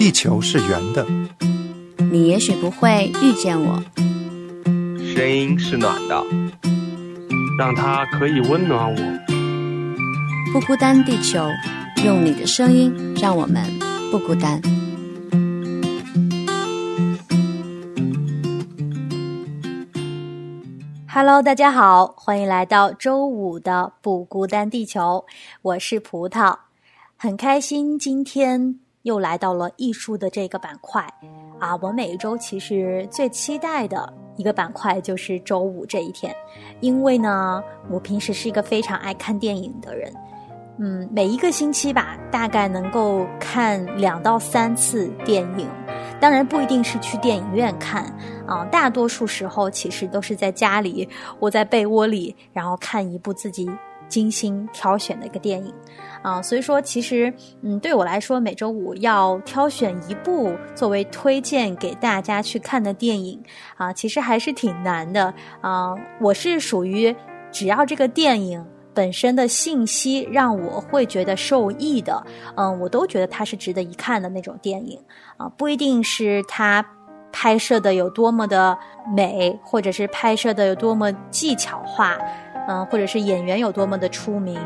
地球是圆的，你也许不会遇见我。声音是暖的，让它可以温暖我。不孤单，地球，用你的声音让我们不孤单。Hello，大家好，欢迎来到周五的不孤单地球，我是葡萄，很开心今天又来到了艺术的这个板块啊！我每一周其实最期待的一个板块就是周五这一天，因为呢，我平时是一个非常爱看电影的人，嗯，每一个星期吧，大概能够看两到三次电影。当然不一定是去电影院看啊，大多数时候其实都是在家里窝在被窝里，然后看一部自己精心挑选的一个电影啊。所以说，其实嗯，对我来说，每周五要挑选一部作为推荐给大家去看的电影啊，其实还是挺难的啊。我是属于只要这个电影。本身的信息让我会觉得受益的，嗯，我都觉得它是值得一看的那种电影啊，不一定是它拍摄的有多么的美，或者是拍摄的有多么技巧化，嗯，或者是演员有多么的出名，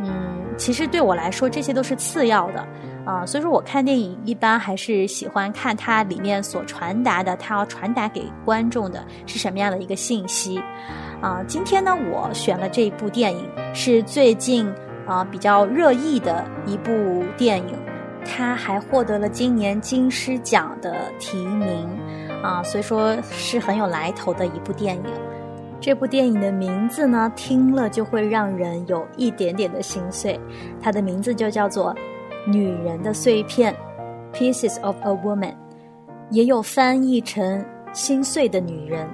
嗯，其实对我来说这些都是次要的啊，所以说我看电影一般还是喜欢看它里面所传达的，它要传达给观众的是什么样的一个信息。啊，今天呢，我选了这一部电影，是最近啊比较热议的一部电影，它还获得了今年金狮奖的提名，啊，所以说是很有来头的一部电影。这部电影的名字呢，听了就会让人有一点点的心碎，它的名字就叫做《女人的碎片》（Pieces of a Woman），也有翻译成《心碎的女人》。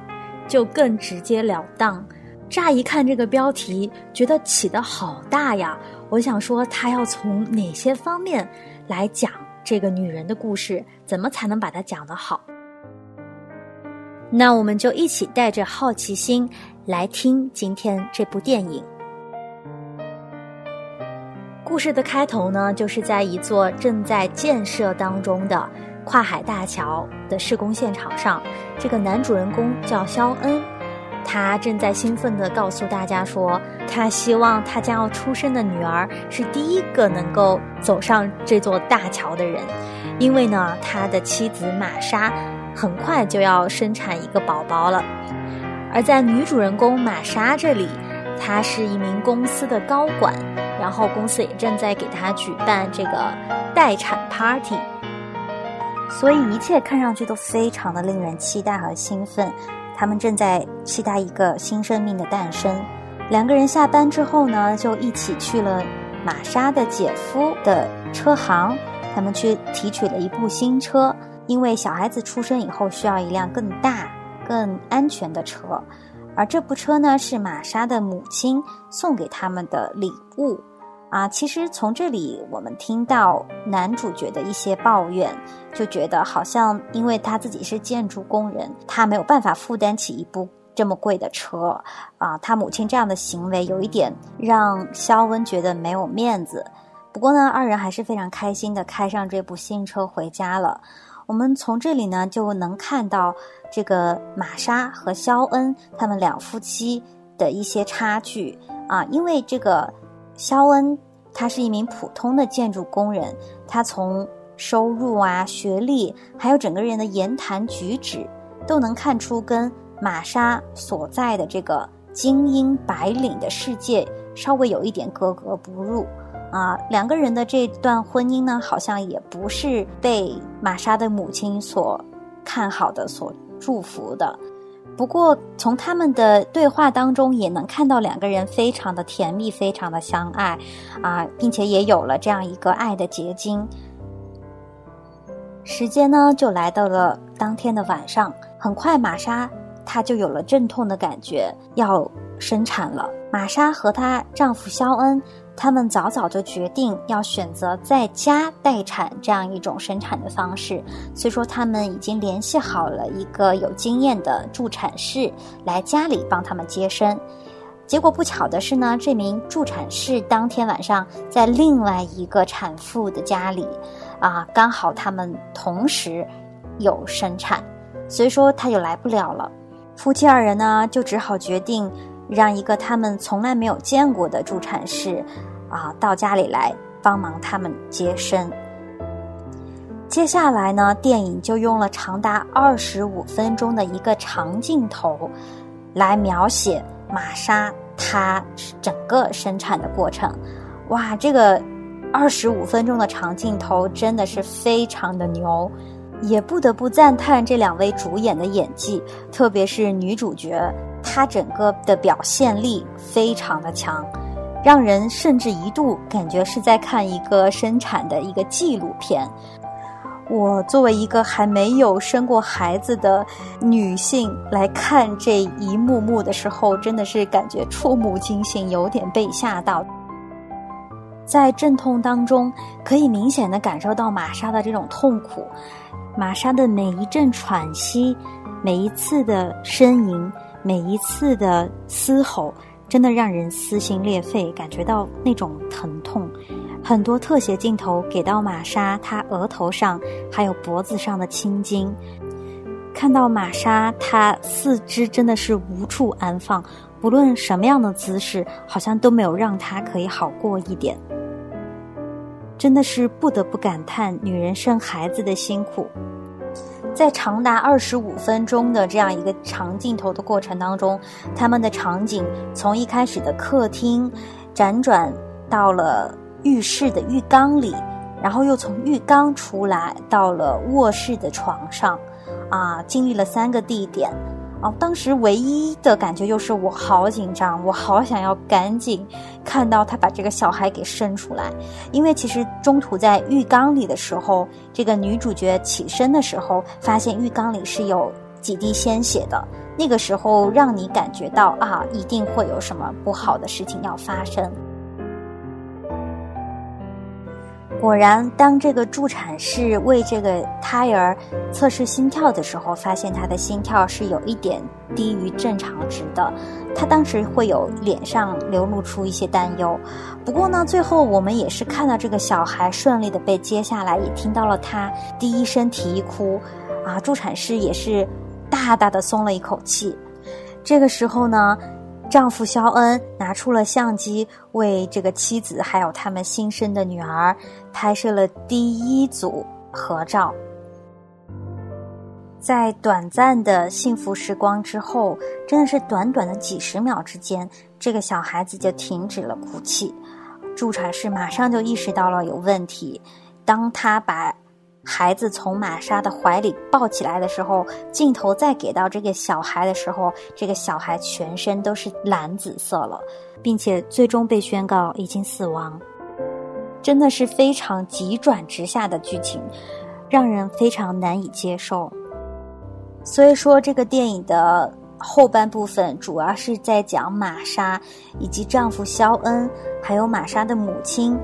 就更直截了当。乍一看这个标题，觉得起得好大呀！我想说，他要从哪些方面来讲这个女人的故事？怎么才能把它讲得好？那我们就一起带着好奇心来听今天这部电影。故事的开头呢，就是在一座正在建设当中的。跨海大桥的施工现场上，这个男主人公叫肖恩，他正在兴奋地告诉大家说，他希望他将要出生的女儿是第一个能够走上这座大桥的人，因为呢，他的妻子玛莎很快就要生产一个宝宝了。而在女主人公玛莎这里，她是一名公司的高管，然后公司也正在给她举办这个待产 party。所以一切看上去都非常的令人期待和兴奋，他们正在期待一个新生命的诞生。两个人下班之后呢，就一起去了玛莎的姐夫的车行，他们去提取了一部新车，因为小孩子出生以后需要一辆更大、更安全的车，而这部车呢是玛莎的母亲送给他们的礼物。啊，其实从这里我们听到男主角的一些抱怨，就觉得好像因为他自己是建筑工人，他没有办法负担起一部这么贵的车啊。他母亲这样的行为有一点让肖恩觉得没有面子。不过呢，二人还是非常开心的开上这部新车回家了。我们从这里呢就能看到这个玛莎和肖恩他们两夫妻的一些差距啊，因为这个。肖恩，他是一名普通的建筑工人，他从收入啊、学历，还有整个人的言谈举止，都能看出跟玛莎所在的这个精英白领的世界稍微有一点格格不入啊。两个人的这段婚姻呢，好像也不是被玛莎的母亲所看好的、所祝福的。不过，从他们的对话当中也能看到两个人非常的甜蜜，非常的相爱，啊，并且也有了这样一个爱的结晶。时间呢，就来到了当天的晚上，很快玛莎她就有了阵痛的感觉，要生产了。玛莎和她丈夫肖恩。他们早早就决定要选择在家待产这样一种生产的方式，所以说他们已经联系好了一个有经验的助产士来家里帮他们接生。结果不巧的是呢，这名助产士当天晚上在另外一个产妇的家里，啊，刚好他们同时有生产，所以说他就来不了了。夫妻二人呢，就只好决定让一个他们从来没有见过的助产士啊到家里来帮忙他们接生。接下来呢，电影就用了长达二十五分钟的一个长镜头来描写玛莎她整个生产的过程。哇，这个二十五分钟的长镜头真的是非常的牛，也不得不赞叹这两位主演的演技，特别是女主角，她整个的表现力非常的强，让人甚至一度感觉是在看一个生产的一个纪录片。我作为一个还没有生过孩子的女性来看这一幕幕的时候，真的是感觉触目惊心，有点被吓到。在阵痛当中，可以明显的感受到玛莎的这种痛苦，玛莎的每一阵喘息，每一次的呻吟，每一次的嘶吼，真的让人撕心裂肺，感觉到那种疼痛。很多特写镜头给到玛莎，她额头上还有脖子上的青筋，看到玛莎，她四肢真的是无处安放，不论什么样的姿势，好像都没有让她可以好过一点。真的是不得不感叹女人生孩子的辛苦。在长达二十五分钟的这样一个长镜头的过程当中，他们的场景从一开始的客厅，辗转到了。浴室的浴缸里，然后又从浴缸出来，到了卧室的床上，啊，经历了三个地点，啊，当时唯一的感觉就是我好紧张，我好想要赶紧看到他把这个小孩给生出来，因为其实中途在浴缸里的时候，这个女主角起身的时候，发现浴缸里是有几滴鲜血的，那个时候让你感觉到啊，一定会有什么不好的事情要发生。果然，当这个助产士为这个胎儿测试心跳的时候，发现他的心跳是有一点低于正常值的。他当时会有脸上流露出一些担忧。不过呢，最后我们也是看到这个小孩顺利的被接下来，也听到了他第一声啼哭，啊，助产士也是大大的松了一口气。这个时候呢。丈夫肖恩拿出了相机，为这个妻子还有他们新生的女儿拍摄了第一组合照。在短暂的幸福时光之后，真的是短短的几十秒之间，这个小孩子就停止了哭泣。助产士马上就意识到了有问题，当他把。孩子从玛莎的怀里抱起来的时候，镜头再给到这个小孩的时候，这个小孩全身都是蓝紫色了，并且最终被宣告已经死亡。真的是非常急转直下的剧情，让人非常难以接受。所以说，这个电影的后半部分主要是在讲玛莎以及丈夫肖恩，还有玛莎的母亲。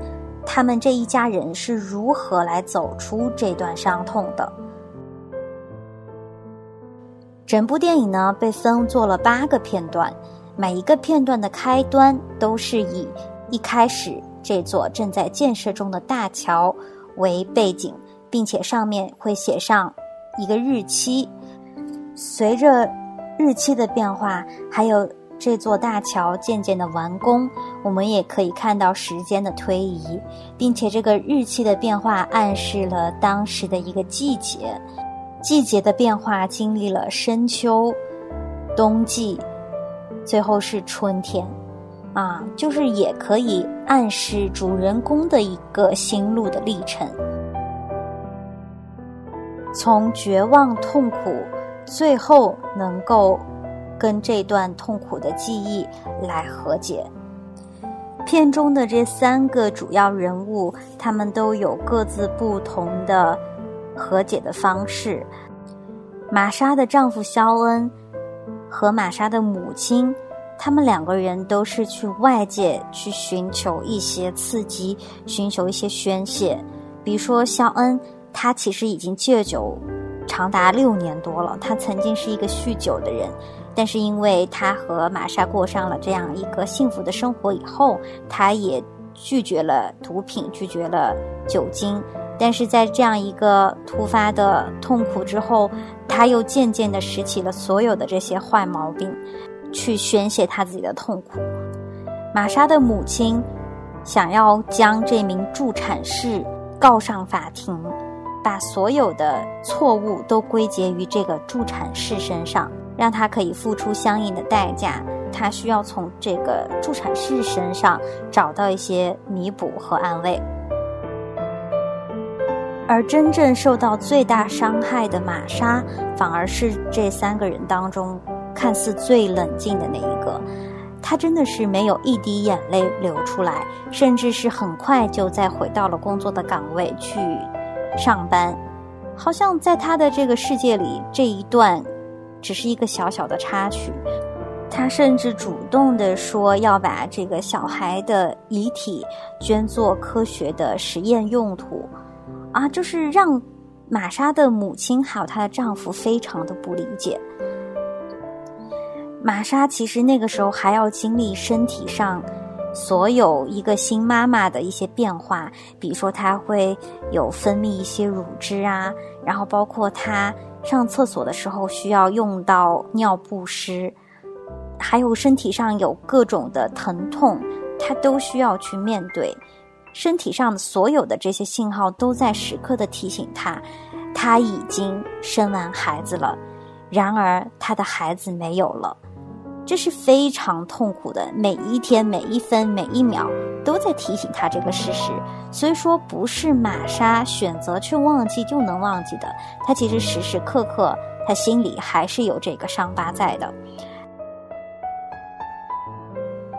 他们这一家人是如何来走出这段伤痛的？整部电影呢被分做了八个片段，每一个片段的开端都是以一开始这座正在建设中的大桥为背景，并且上面会写上一个日期。随着日期的变化，还有。这座大桥渐渐的完工，我们也可以看到时间的推移，并且这个日期的变化暗示了当时的一个季节，季节的变化经历了深秋、冬季，最后是春天，啊，就是也可以暗示主人公的一个心路的历程，从绝望痛苦，最后能够。跟这段痛苦的记忆来和解。片中的这三个主要人物，他们都有各自不同的和解的方式。玛莎的丈夫肖恩和玛莎的母亲，他们两个人都是去外界去寻求一些刺激，寻求一些宣泄。比如说肖恩，他其实已经戒酒长达六年多了，他曾经是一个酗酒的人。但是因为他和玛莎过上了这样一个幸福的生活以后，他也拒绝了毒品，拒绝了酒精，但是在这样一个突发的痛苦之后，他又渐渐的拾起了所有的这些坏毛病，去宣泄他自己的痛苦。玛莎的母亲想要将这名助产士告上法庭，把所有的错误都归结于这个助产士身上，让他可以付出相应的代价。他需要从这个助产士身上找到一些弥补和安慰。而真正受到最大伤害的玛莎，反而是这三个人当中看似最冷静的那一个。她真的是没有一滴眼泪流出来，甚至是很快就再回到了工作的岗位去上班。好像在她的这个世界里，这一段只是一个小小的插曲。他甚至主动的说要把这个小孩的遗体捐作科学的实验用途。啊，就是让玛莎的母亲还有她的丈夫非常的不理解。玛莎其实那个时候还要经历身体上所有一个新妈妈的一些变化，比如说她会有分泌一些乳汁啊，然后包括她上厕所的时候需要用到尿不湿，还有身体上有各种的疼痛，他都需要去面对。身体上的所有的这些信号都在时刻的提醒他，他已经生完孩子了，然而他的孩子没有了，这是非常痛苦的。每一天、每一分、每一秒都在提醒他这个事实。所以说，不是玛莎选择去忘记就能忘记的，他其实时时刻刻他心里还是有这个伤疤在的。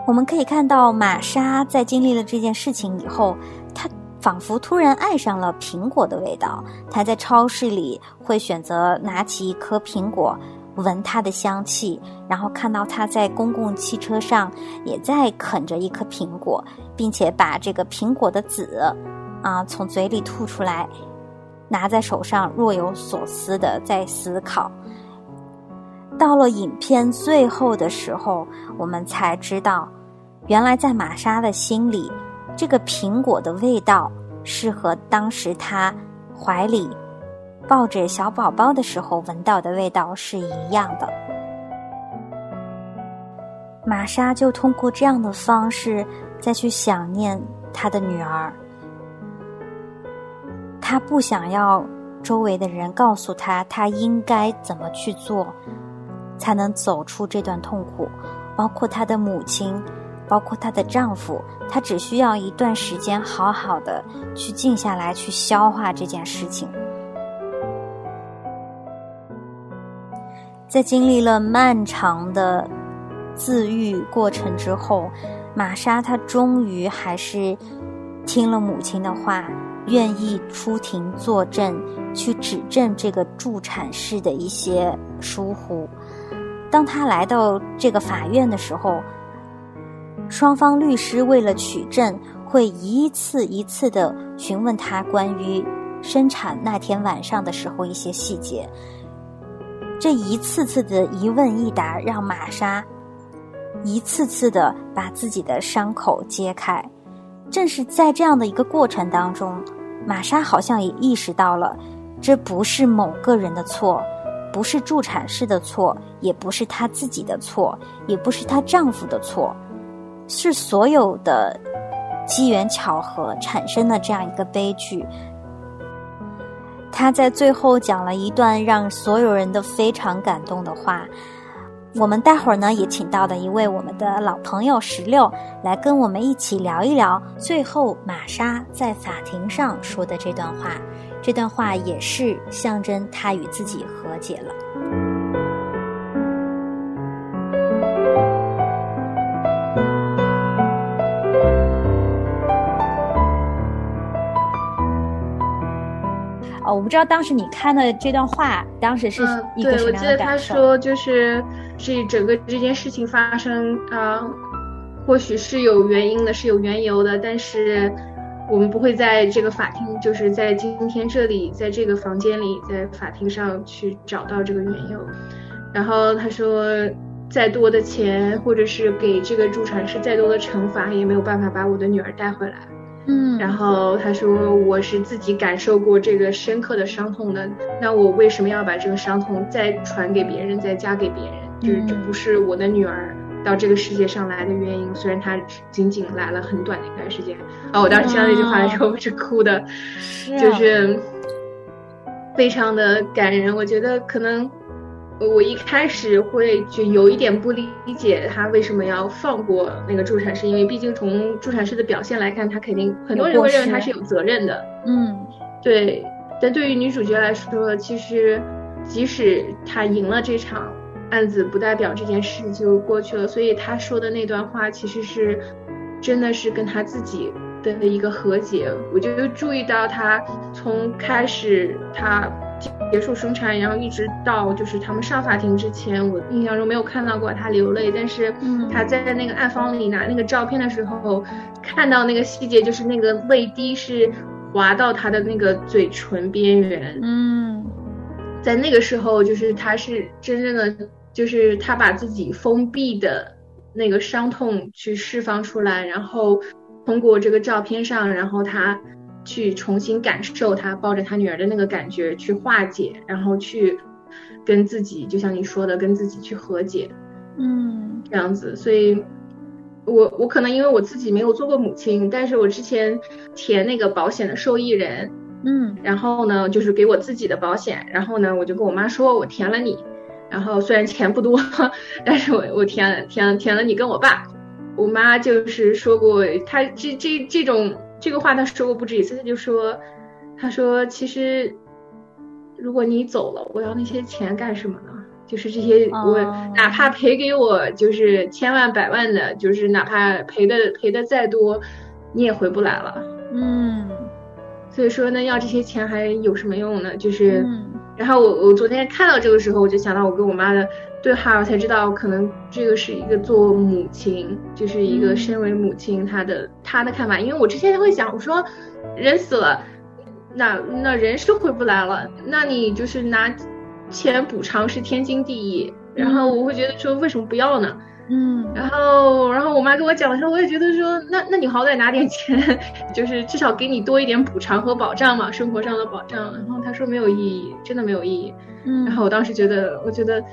我们可以看到，玛莎在经历了这件事情以后，她仿佛突然爱上了苹果的味道。她在超市里会选择拿起一颗苹果，闻它的香气，然后看到它在公共汽车上也在啃着一颗苹果，并且把这个苹果的籽啊从嘴里吐出来，拿在手上若有所思的在思考。到了影片最后的时候，我们才知道，原来在玛莎的心里，这个苹果的味道是和当时她怀里抱着小宝宝的时候闻到的味道是一样的。玛莎就通过这样的方式再去想念她的女儿，她不想要周围的人告诉她她应该怎么去做。才能走出这段痛苦，包括她的母亲，包括她的丈夫，她只需要一段时间，好好的去静下来，去消化这件事情。在经历了漫长的自愈过程之后，玛莎她终于还是听了母亲的话，愿意出庭作证，去指证这个助产士的一些疏忽。当他来到这个法院的时候，双方律师为了取证，会一次一次的询问他关于生产那天晚上的时候一些细节。这一次次的一问一答，让玛莎一次次的把自己的伤口揭开。正是在这样的一个过程当中，玛莎好像也意识到了，这不是某个人的错。不是助产士的错，也不是她自己的错，也不是她丈夫的错，是所有的机缘巧合产生的这样一个悲剧。他在最后讲了一段让所有人都非常感动的话。我们待会儿呢也请到了一位我们的老朋友石榴来跟我们一起聊一聊，最后玛莎在法庭上说的这段话。这段话也是象征他与自己和解了。哦，我不知道当时你看的这段话，当时是一个什么样的感受？对，我记得他说，就是这整个这件事情发生啊，或许是有原因的，是有缘由的，但是。我们不会在这个法庭，就是在今天这里，在这个房间里，在法庭上去找到这个缘由。然后他说，再多的钱，或者是给这个助产士再多的惩罚，也没有办法把我的女儿带回来。嗯，然后他说我是自己感受过这个深刻的伤痛的，那我为什么要把这个伤痛再传给别人，再加给别人？就是这不是我的女儿到这个世界上来的原因。虽然她仅仅来了很短的一段时间。啊，我当时听到这句话的时候，我是哭的，就是非常的感人。我觉得可能。我一开始会就有一点不理解他为什么要放过那个助产士，因为毕竟从助产士的表现来看，他肯定很多人会认为他是有责任的。嗯，对。但对于女主角来说，其实即使她赢了这场案子，不代表这件事就过去了。所以她说的那段话，其实是真的是跟她自己的一个和解。我就注意到她从开始她。结束生产，然后一直到就是他们上法庭之前，我印象中没有看到过他流泪。但是他在那个暗房里拿那个照片的时候，看到那个细节，就是那个泪滴是滑到他的那个嘴唇边缘。嗯，在那个时候，就是他是真正的，就是他把自己封闭的那个伤痛去释放出来，然后通过这个照片上，然后他。去重新感受他抱着他女儿的那个感觉，去化解，然后去跟自己，就像你说的，跟自己去和解，嗯，这样子。所以，我我可能因为我自己没有做过母亲，但是我之前填那个保险的受益人，嗯，然后呢，就是给我自己的保险，然后呢，我就跟我妈说，我填了你，然后虽然钱不多，但是我我填了填填了你跟我爸，我妈就是说过，她这这这种。这个话他说过不止一次，他就说，他说其实，如果你走了，我要那些钱干什么呢？就是这些，我哪怕赔给我就是千万百万的，就是哪怕赔的赔的再多，你也回不来了。嗯，所以说呢，要这些钱还有什么用呢？就是，然后我我昨天看到这个时候，我就想到我跟我妈的。对哈尔才知道，可能这个是一个做母亲，就是一个身为母亲她的她的看法。因为我之前会想，我说人死了，那那人是回不来了，那你就是拿钱补偿是天经地义。然后我会觉得说，为什么不要呢？嗯。然后然后我妈跟我讲的时候，我也觉得说，那那你好歹拿点钱，就是至少给你多一点补偿和保障嘛，生活上的保障。然后她说没有意义，真的没有意义。嗯。然后我当时觉得，我觉得。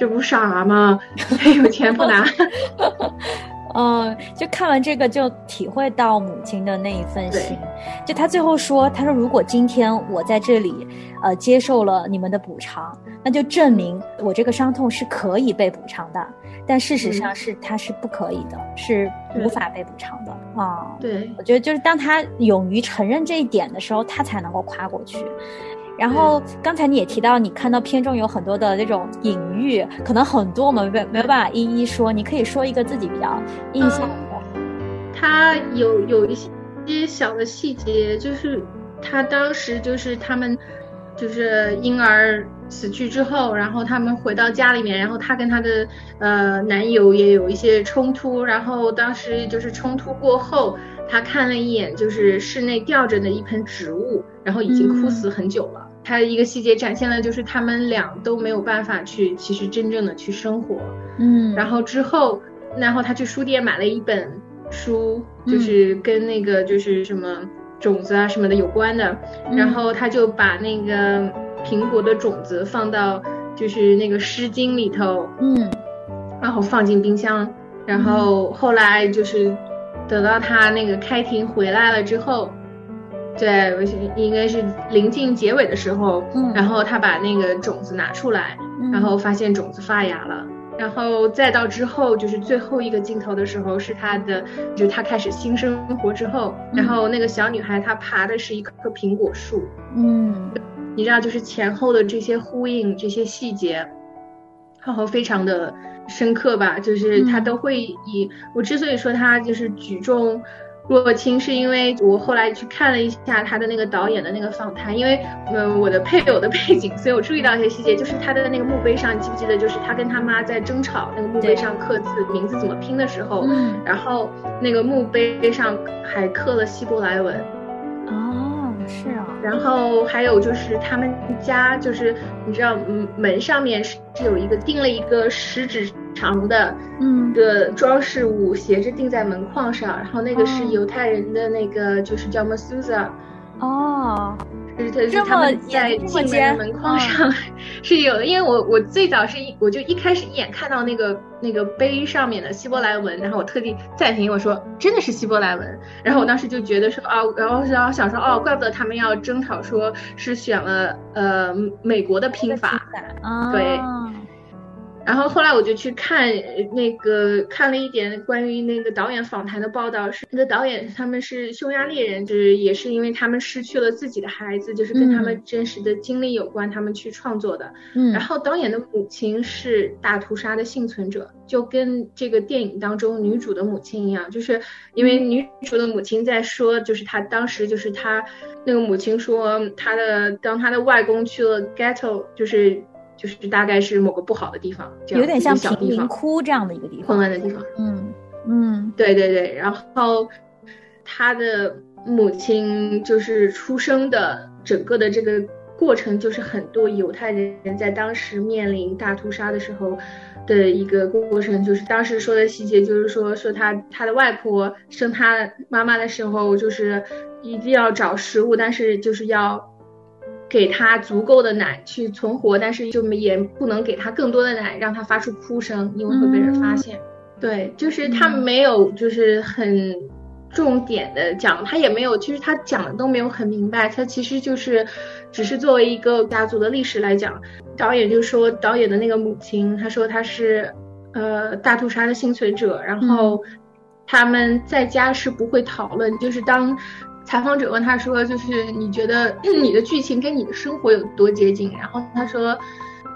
这不傻吗？有钱不拿。嗯，就看完这个就体会到母亲的那一份心。就他最后说：“他说如果今天我在这里，呃，接受了你们的补偿，那就证明我这个伤痛是可以被补偿的。但事实上是他是不可以的，是无法被补偿的啊。对，我觉得就是当他勇于承认这一点的时候，他才能够跨过去。”然后刚才你也提到，你看到片中有很多的那种隐喻，可能很多我们没没有办法一一说。你可以说一个自己比较印象的。他有有一些小的细节，就是他当时就是他们就是婴儿死去之后，然后他们回到家里面，然后他跟他的呃男友也有一些冲突，然后当时就是冲突过后，他看了一眼就是室内吊着的一盆植物，然后已经枯死很久了。他的一个细节展现了，就是他们俩都没有办法去，其实真正的去生活。嗯，然后之后，然后他去书店买了一本书，就是跟那个就是什么种子啊什么的有关的。然后他就把那个苹果的种子放到就是那个湿巾里头，嗯，然后放进冰箱。然后后来就是等到他那个开庭回来了之后。对，我应该是临近结尾的时候，嗯，然后他把那个种子拿出来，然后发现种子发芽了，然后再到之后就是最后一个镜头的时候，是他的，就是他开始新生活之后，然后那个小女孩她爬的是一棵苹果树，嗯，你知道就是前后的这些呼应，这些细节，然后非常的深刻吧，就是他都会以我之所以说他就是举重。若清是因为我后来去看了一下他的那个导演的那个访谈，因为嗯我的配偶的背景，所以我注意到一些细节，就是他的那个墓碑上，你记不记得，就是他跟他妈在争吵，那个墓碑上刻字，名字怎么拼的时候，嗯，然后那个墓碑上还刻了希伯来文，哦，是啊，然后还有就是他们家，就是你知道，嗯门上面是有一个钉了一个食指长的，嗯。的装饰物斜着钉在门框上，然后那个是犹太人的那个，就是叫 Masusa，哦，他们在这么进门尖的门框上 是有的，因为我我最早是一我就一开始一眼看到那个那个碑上面的希伯来文，然后我特地暂停我说真的是希伯来文，然后我当时就觉得说啊，然后然后想说哦，怪不得他们要争吵说是选了呃美国的拼法，啊，对然后后来我就去看呃那个看了一点关于那个导演访谈的报道，是那个导演他们是匈牙利人，就是也是因为他们失去了自己的孩子，就是跟他们嗯真实的经历有关，他们去创作的。嗯，然后导演的母亲是大屠杀的幸存者，就跟这个电影当中女主的母亲一样，就是因为女主的母亲在说，就是她当时就是她那个母亲说，她的当她的外公去了 ghetto，就是就是大概是某个不好的地方，这样有点像小贫民地方，窟这样的一个地混方，乱的地方。嗯嗯对对对，然后他的母亲就是出生的整个的这个过程，就是很多犹太人在当时面临大屠杀的时候的一个过程，就是当时说的细节，就是说说他他的外婆生他妈妈的时候，就是一定要找食物，但是就是要。给他足够的奶去存活，但是就也不能给他更多的奶，让他发出哭声，因为会被人发现。对，就是他嗯没有就是很重点的讲，他也没有，其实他讲的都没有很明白，他其实就是只是作为一个家族的历史来讲，导演就说导演的那个母亲，他说他是呃大屠杀的幸存者，然后他们在家是不会讨论，就是当。采访者问他说：“就是你觉得 你的剧情跟你的生活有多接近？”然后他说：“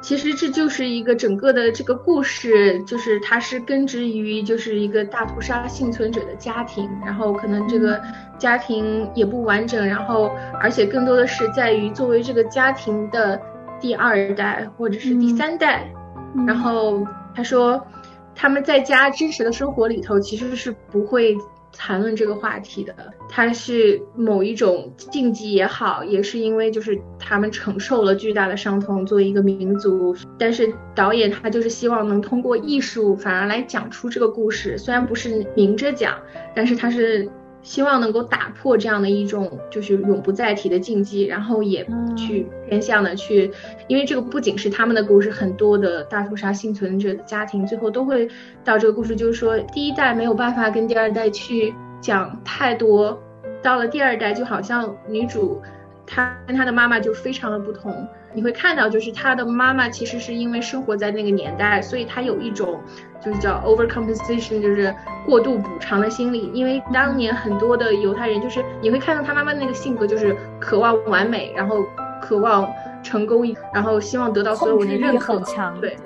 其实这就是一个整个的这个故事，就是它是根植于就是一个大屠杀幸存者的家庭，然后可能这个家庭也不完整，然后而且更多的是在于作为这个家庭的第二代或者是第三代，嗯然后他说他们在家真实的生活里头其实是不会。谈论这个话题的，他是某一种禁忌也好，也是因为就是他们承受了巨大的伤痛，作为一个民族。但是导演他就是希望能通过艺术，反而来讲出这个故事，虽然不是明着讲，但是他是希望能够打破这样的一种就是永不再提的禁忌，然后也去偏向的去，因为这个不仅是他们的故事，很多的大屠杀幸存者的家庭最后都会到这个故事，就是说第一代没有办法跟第二代去讲太多，到了第二代就好像女主她跟他的妈妈就非常的不同。你会看到，就是他的妈妈其实是因为生活在那个年代，所以他有一种就是叫 overcompensation，就是过度补偿的心理。因为当年很多的犹太人，就是你会看到他妈妈那个性格，就是渴望完美，然后渴望成功，然后希望得到所有人的认可，很强，对。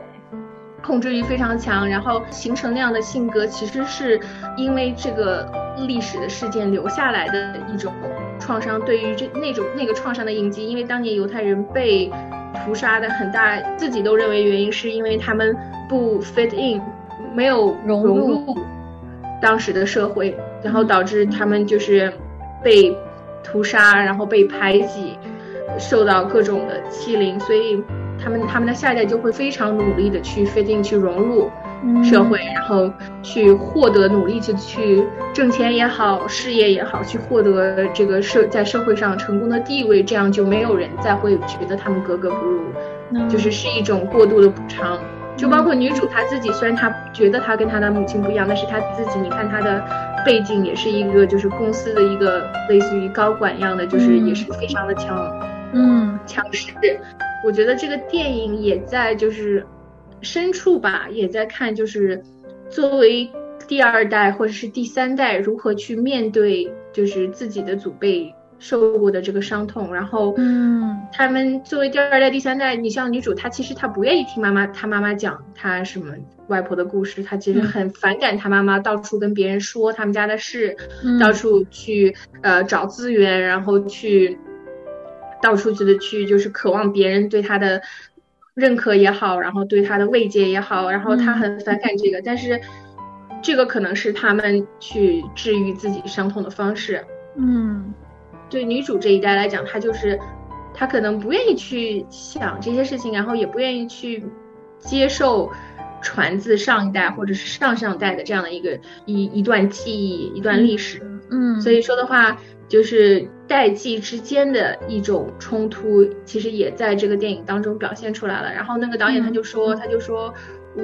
控制欲非常强，然后形成那样的性格，其实是因为这个历史的事件留下来的一种创伤，对于这那种那个创伤的印记。因为当年犹太人被屠杀的很大，自己都认为原因是因为他们不 fit in，没有融融入当时的社会，然后导致他们就是被屠杀，然后被排挤，受到各种的欺凌，所以。他们他们的下一代就会非常努力的去 fit in 去融入社会，嗯、然后去获得努力去去挣钱也好，事业也好，去获得这个社在社会上成功的地位，这样就没有人再会觉得他们格格不入，嗯、就是是一种过度的补偿。就包括女主她自己，虽然她觉得她跟她的母亲不一样，但是她自己，你看她的背景也是一个就是公司的一个类似于高管一样的，就是也是非常的强，嗯，强势。我觉得这个电影也在就是深处吧，也在看就是作为第二代或者是第三代如何去面对就是自己的祖辈受过的这个伤痛，然后嗯，他们作为第二代、第三代，你像女主，她其实她不愿意听妈妈她妈妈讲她什么外婆的故事，她其实很反感她妈妈到处跟别人说他们家的事，嗯、到处去呃找资源，然后去。到处去的去，就是渴望别人对他的认可也好，然后对他的慰藉也好，然后他很反感这个，嗯、但是这个可能是他们去治愈自己伤痛的方式。嗯，对女主这一代来讲，她就是她可能不愿意去想这些事情，然后也不愿意去接受传自上一代或者是上上代的这样的一个一一段记忆、一段历史。嗯，所以说的话，就是代际之间的一种冲突，其实也在这个电影当中表现出来了。然后那个导演他就说，他就说。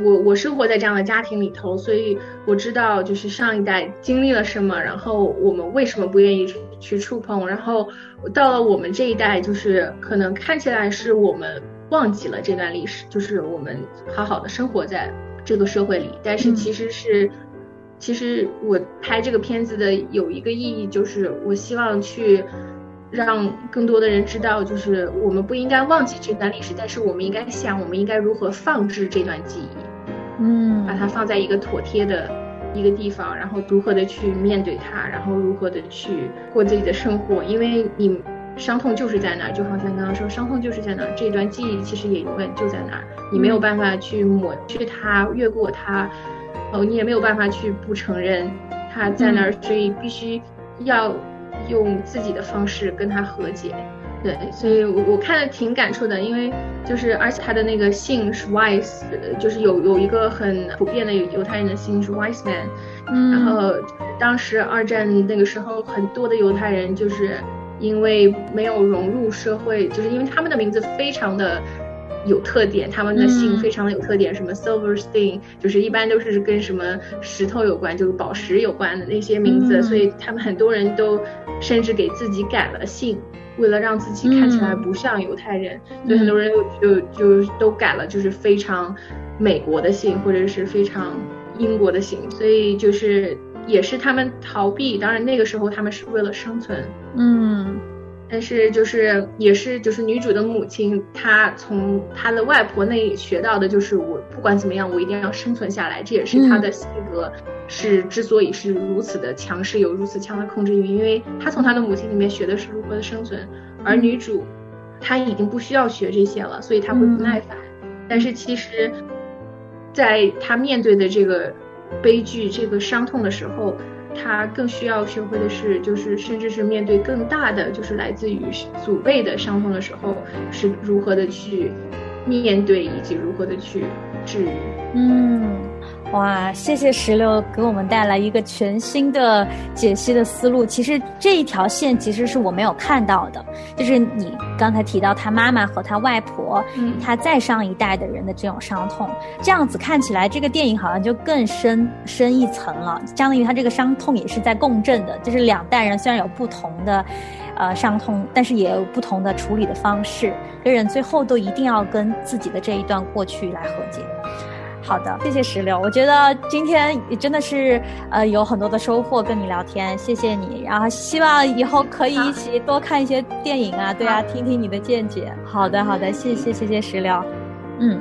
我我生活在这样的家庭里头，所以我知道就是上一代经历了什么，然后我们为什么不愿意去触碰，然后到了我们这一代，就是可能看起来是我们忘记了这段历史，就是我们好好的生活在这个社会里，但是其实是，其实我拍这个片子的有一个意义，就是我希望去。让更多的人知道，就是我们不应该忘记这段历史，但是我们应该想，我们应该如何放置这段记忆，嗯，把它放在一个妥帖的一个地方，然后如何的去面对它，然后如何的去过自己的生活。因为你伤痛就是在那儿，就好像刚刚说，伤痛就是在那儿，这段记忆其实也永远就在那儿，你没有办法去抹去它，越过它，哦，你也没有办法去不承认他在那儿，所以必须要。用自己的方式跟他和解，对，所以我我看的挺感触的，因为就是而且他的那个姓是 Wise，就是有有一个很普遍的犹太人的姓是 Wise Man，嗯，然后当时二战那个时候很多的犹太人就是因为没有融入社会，就是因为他们的名字非常的。有特点，他们的姓非常的有特点，什么 Silverstein，就是一般都是跟什么石头有关，就是宝石有关的那些名字，所以他们很多人都甚至给自己改了姓，为了让自己看起来不像犹太人，所以很多人就就都改了，就是非常美国的姓或者是非常英国的姓，所以就是也是他们逃避，当然那个时候他们是为了生存，嗯。但是就是也是就是女主的母亲，她从她的外婆那里学到的就是我不管怎么样，我一定要生存下来。这也是她的性格是之所以是如此的强势，有如此强的控制欲，因为她从她的母亲里面学的是如何的生存。而女主她已经不需要学这些了，所以她会不耐烦。但是其实，在她面对的这个悲剧、这个伤痛的时候。他更需要学会的是，就是甚至是面对更大的，就是来自于祖辈的伤痛的时候，是如何的去面对，以及如何的去治愈。嗯。哇，谢谢石榴给我们带来一个全新的解析的思路。其实这一条线其实是我没有看到的，就是你刚才提到他妈妈和他外婆，嗯，他再上一代的人的这种伤痛，这样子看起来这个电影好像就更深深一层了。相当于他这个伤痛也是在共振的，就是两代人虽然有不同的，呃，伤痛，但是也有不同的处理的方式，这人最后都一定要跟自己的这一段过去来和解。好的，谢谢石榴。我觉得今天也真的是呃有很多的收获，跟你聊天，谢谢你。然后希望以后可以一起多看一些电影啊，对啊，听听你的见解。好的，好的，谢谢，谢谢石榴。嗯，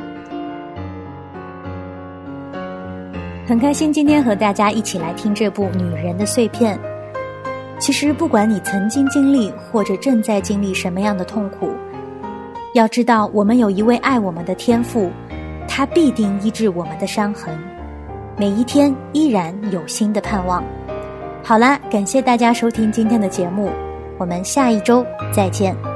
很开心今天和大家一起来听这部《女人的碎片》。其实不管你曾经经历或者正在经历什么样的痛苦，要知道我们有一位爱我们的天赋。它必定医治我们的伤痕，每一天依然有新的盼望。好啦，感谢大家收听今天的节目，我们下一周再见。